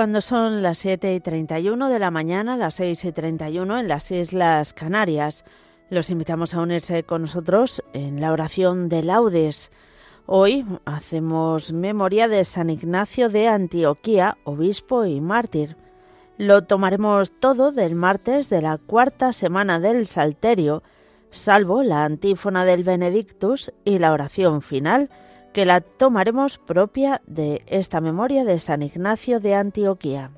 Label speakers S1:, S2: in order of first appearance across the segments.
S1: Cuando son las 7 y 31 de la mañana, las 6 y 31 en las Islas Canarias, los invitamos a unirse con nosotros en la oración de laudes. Hoy hacemos memoria de San Ignacio de Antioquía, obispo y mártir. Lo tomaremos todo del martes de la cuarta semana del Salterio, salvo la antífona del Benedictus y la oración final, que la tomaremos propia de esta memoria de San Ignacio de Antioquía.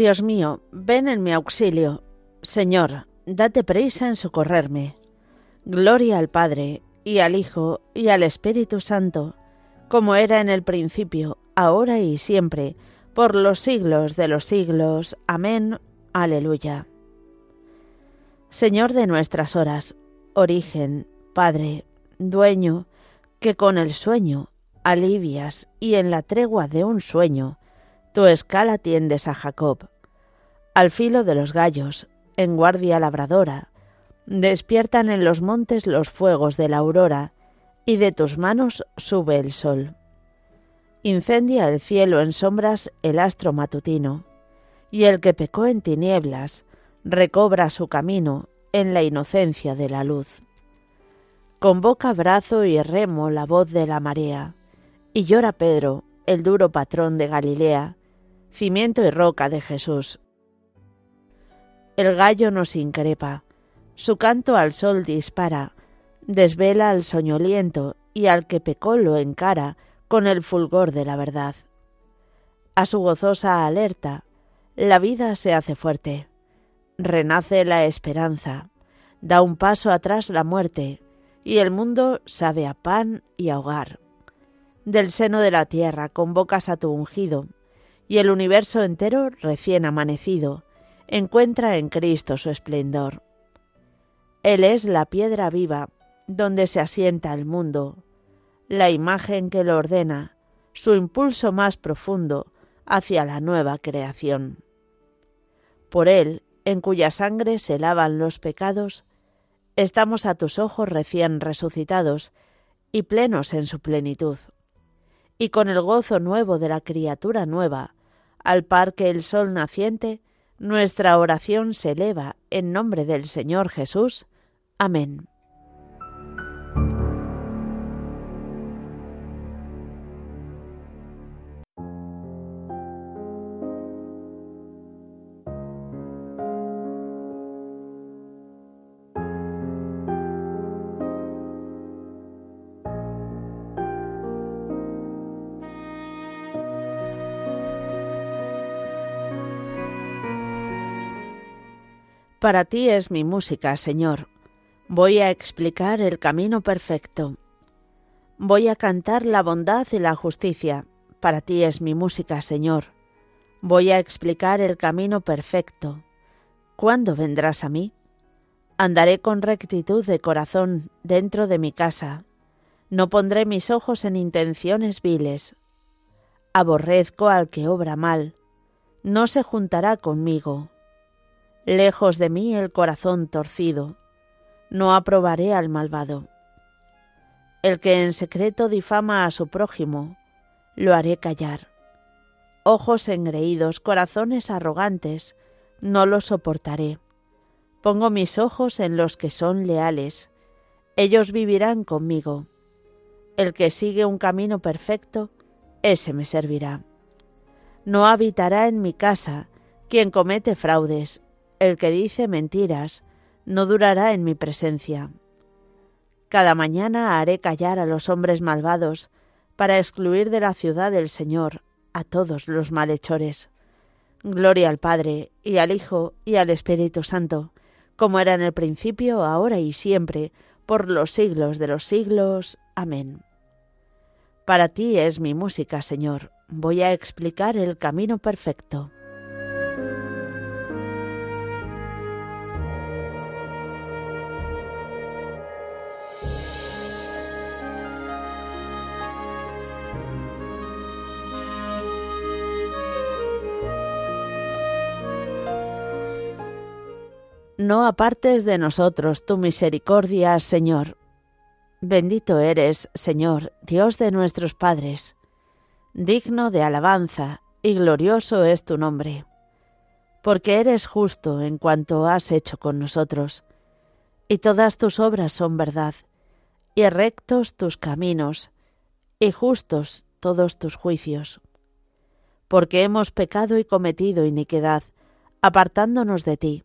S1: Dios mío, ven en mi auxilio. Señor, date prisa en socorrerme. Gloria al Padre, y al Hijo, y al Espíritu Santo, como era en el principio, ahora y siempre, por los siglos de los siglos. Amén. Aleluya. Señor de nuestras horas, origen, Padre, dueño, que con el sueño alivias y en la tregua de un sueño tu escala tiendes a Jacob. Al filo de los gallos, en guardia labradora, despiertan en los montes los fuegos de la aurora, y de tus manos sube el sol. Incendia el cielo en sombras el astro matutino, y el que pecó en tinieblas recobra su camino en la inocencia de la luz. Convoca brazo y remo la voz de la marea, y llora Pedro, el duro patrón de Galilea, cimiento y roca de Jesús. El gallo nos increpa, su canto al sol dispara, desvela al soñoliento y al que pecó lo encara con el fulgor de la verdad. A su gozosa alerta, la vida se hace fuerte, renace la esperanza, da un paso atrás la muerte, y el mundo sabe a pan y a hogar. Del seno de la tierra convocas a tu ungido, y el universo entero, recién amanecido, encuentra en Cristo su esplendor. Él es la piedra viva donde se asienta el mundo, la imagen que lo ordena, su impulso más profundo hacia la nueva creación. Por Él, en cuya sangre se lavan los pecados, estamos a tus ojos recién resucitados y plenos en su plenitud. Y con el gozo nuevo de la criatura nueva, al par que el sol naciente, nuestra oración se eleva en nombre del Señor Jesús. Amén. Para ti es mi música, Señor. Voy a explicar el camino perfecto. Voy a cantar la bondad y la justicia. Para ti es mi música, Señor. Voy a explicar el camino perfecto. ¿Cuándo vendrás a mí? Andaré con rectitud de corazón dentro de mi casa. No pondré mis ojos en intenciones viles. Aborrezco al que obra mal. No se juntará conmigo lejos de mí el corazón torcido, no aprobaré al malvado. El que en secreto difama a su prójimo, lo haré callar. ojos engreídos, corazones arrogantes, no los soportaré. Pongo mis ojos en los que son leales, ellos vivirán conmigo. El que sigue un camino perfecto, ese me servirá. No habitará en mi casa quien comete fraudes, el que dice mentiras, no durará en mi presencia. Cada mañana haré callar a los hombres malvados, para excluir de la ciudad del Señor a todos los malhechores. Gloria al Padre, y al Hijo, y al Espíritu Santo, como era en el principio, ahora y siempre, por los siglos de los siglos. Amén. Para ti es mi música, Señor. Voy a explicar el camino perfecto. No apartes de nosotros tu misericordia, Señor. Bendito eres, Señor, Dios de nuestros padres. Digno de alabanza y glorioso es tu nombre. Porque eres justo en cuanto has hecho con nosotros, y todas tus obras son verdad, y rectos tus caminos, y justos todos tus juicios. Porque hemos pecado y cometido iniquidad, apartándonos de ti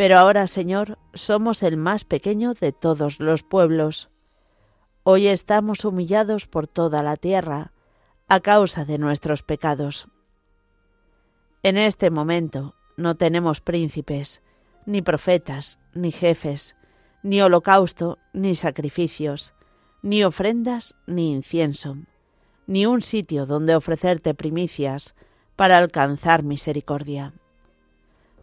S1: Pero ahora, Señor, somos el más pequeño de todos los pueblos. Hoy estamos humillados por toda la tierra a causa de nuestros pecados. En este momento no tenemos príncipes, ni profetas, ni jefes, ni holocausto, ni sacrificios, ni ofrendas, ni incienso, ni un sitio donde ofrecerte primicias para alcanzar misericordia.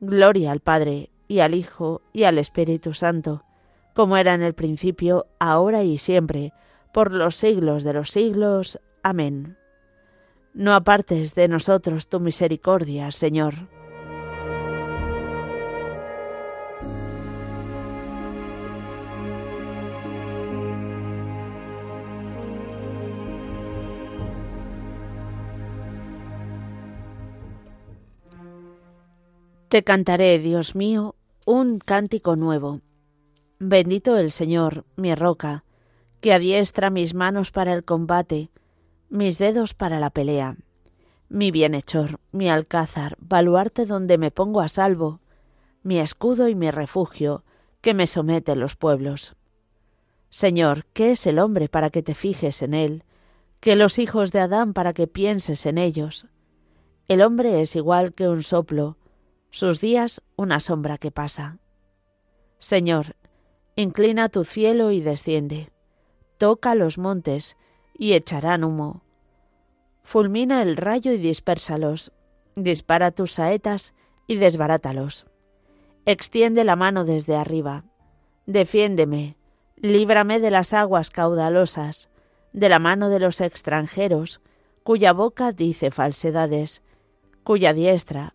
S1: Gloria al Padre, y al Hijo, y al Espíritu Santo, como era en el principio, ahora y siempre, por los siglos de los siglos. Amén. No apartes de nosotros tu misericordia, Señor. Te cantaré, Dios mío, un cántico nuevo. Bendito el Señor, mi roca, que adiestra mis manos para el combate, mis dedos para la pelea. Mi bienhechor, mi alcázar, baluarte donde me pongo a salvo, mi escudo y mi refugio, que me somete los pueblos. Señor, ¿qué es el hombre para que te fijes en él? que los hijos de Adán para que pienses en ellos? El hombre es igual que un soplo, sus días una sombra que pasa. Señor, inclina tu cielo y desciende, toca los montes y echarán humo. Fulmina el rayo y dispérsalos, dispara tus saetas y desbarátalos. Extiende la mano desde arriba, defiéndeme, líbrame de las aguas caudalosas, de la mano de los extranjeros, cuya boca dice falsedades, cuya diestra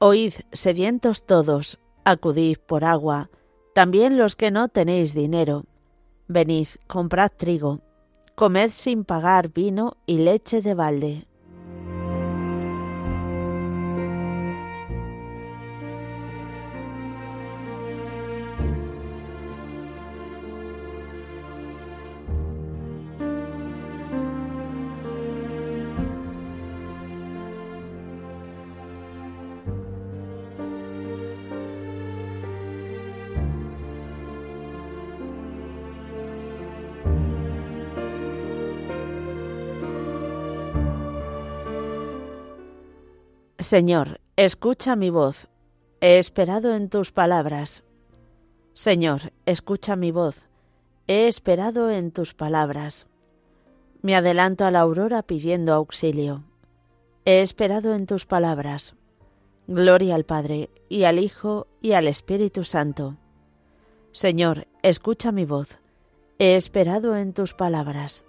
S1: Oíd, sedientos todos, acudid por agua, también los que no tenéis dinero. Venid, comprad trigo, comed sin pagar vino y leche de balde. Señor, escucha mi voz. He esperado en tus palabras. Señor, escucha mi voz. He esperado en tus palabras. Me adelanto a la aurora pidiendo auxilio. He esperado en tus palabras. Gloria al Padre, y al Hijo, y al Espíritu Santo. Señor, escucha mi voz. He esperado en tus palabras.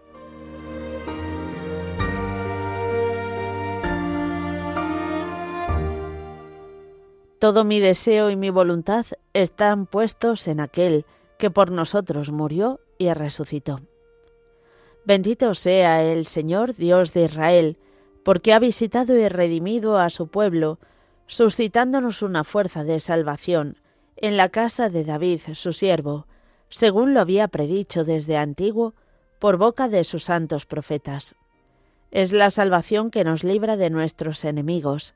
S1: Todo mi deseo y mi voluntad están puestos en aquel que por nosotros murió y resucitó. Bendito sea el Señor Dios de Israel, porque ha visitado y redimido a su pueblo, suscitándonos una fuerza de salvación en la casa de David, su siervo, según lo había predicho desde antiguo por boca de sus santos profetas. Es la salvación que nos libra de nuestros enemigos,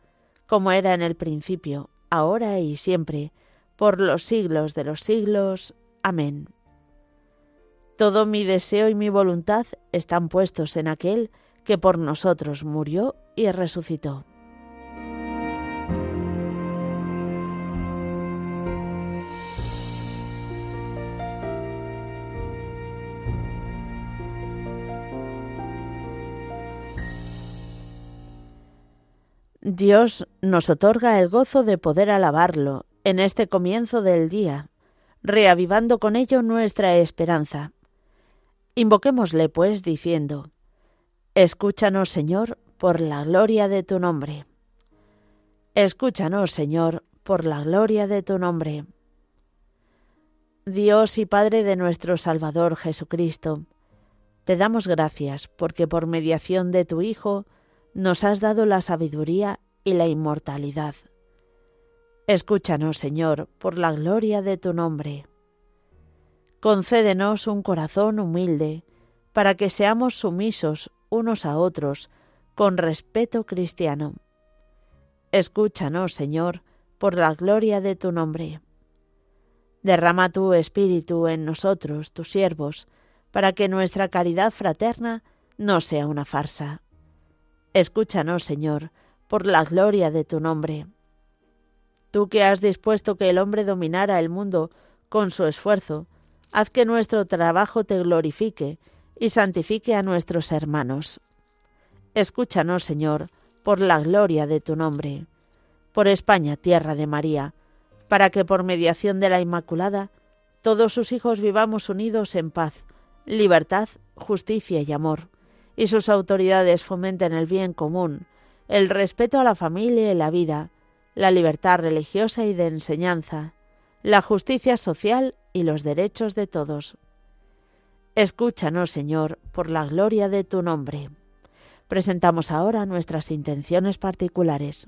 S1: como era en el principio, ahora y siempre, por los siglos de los siglos. Amén. Todo mi deseo y mi voluntad están puestos en aquel que por nosotros murió y resucitó. Dios nos otorga el gozo de poder alabarlo en este comienzo del día, reavivando con ello nuestra esperanza. Invoquémosle, pues, diciendo, Escúchanos, Señor, por la gloria de tu nombre. Escúchanos, Señor, por la gloria de tu nombre. Dios y Padre de nuestro Salvador Jesucristo, te damos gracias porque por mediación de tu Hijo, nos has dado la sabiduría y la inmortalidad. Escúchanos, Señor, por la gloria de tu nombre. Concédenos un corazón humilde, para que seamos sumisos unos a otros, con respeto cristiano. Escúchanos, Señor, por la gloria de tu nombre. Derrama tu espíritu en nosotros, tus siervos, para que nuestra caridad fraterna no sea una farsa. Escúchanos, Señor, por la gloria de tu nombre. Tú que has dispuesto que el hombre dominara el mundo con su esfuerzo, haz que nuestro trabajo te glorifique y santifique a nuestros hermanos. Escúchanos, Señor, por la gloria de tu nombre, por España, tierra de María, para que por mediación de la Inmaculada todos sus hijos vivamos unidos en paz, libertad, justicia y amor y sus autoridades fomenten el bien común, el respeto a la familia y la vida, la libertad religiosa y de enseñanza, la justicia social y los derechos de todos. Escúchanos, Señor, por la gloria de tu nombre. Presentamos ahora nuestras intenciones particulares.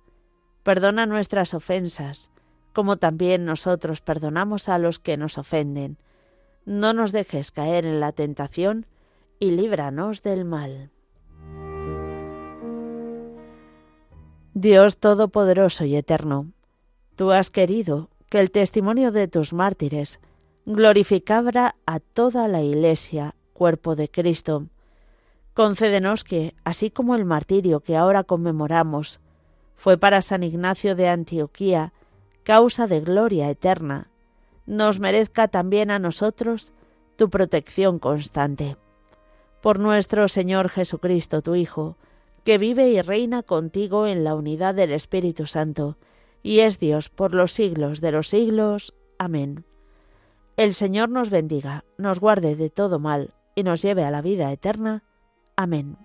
S1: perdona nuestras ofensas, como también nosotros perdonamos a los que nos ofenden. No nos dejes caer en la tentación, y líbranos del mal. Dios Todopoderoso y Eterno, tú has querido que el testimonio de tus mártires glorificara a toda la Iglesia, cuerpo de Cristo. Concédenos que, así como el martirio que ahora conmemoramos fue para San Ignacio de Antioquía causa de gloria eterna, nos merezca también a nosotros tu protección constante. Por nuestro Señor Jesucristo, tu Hijo, que vive y reina contigo en la unidad del Espíritu Santo, y es Dios por los siglos de los siglos. Amén. El Señor nos bendiga, nos guarde de todo mal, y nos lleve a la vida eterna. Amén.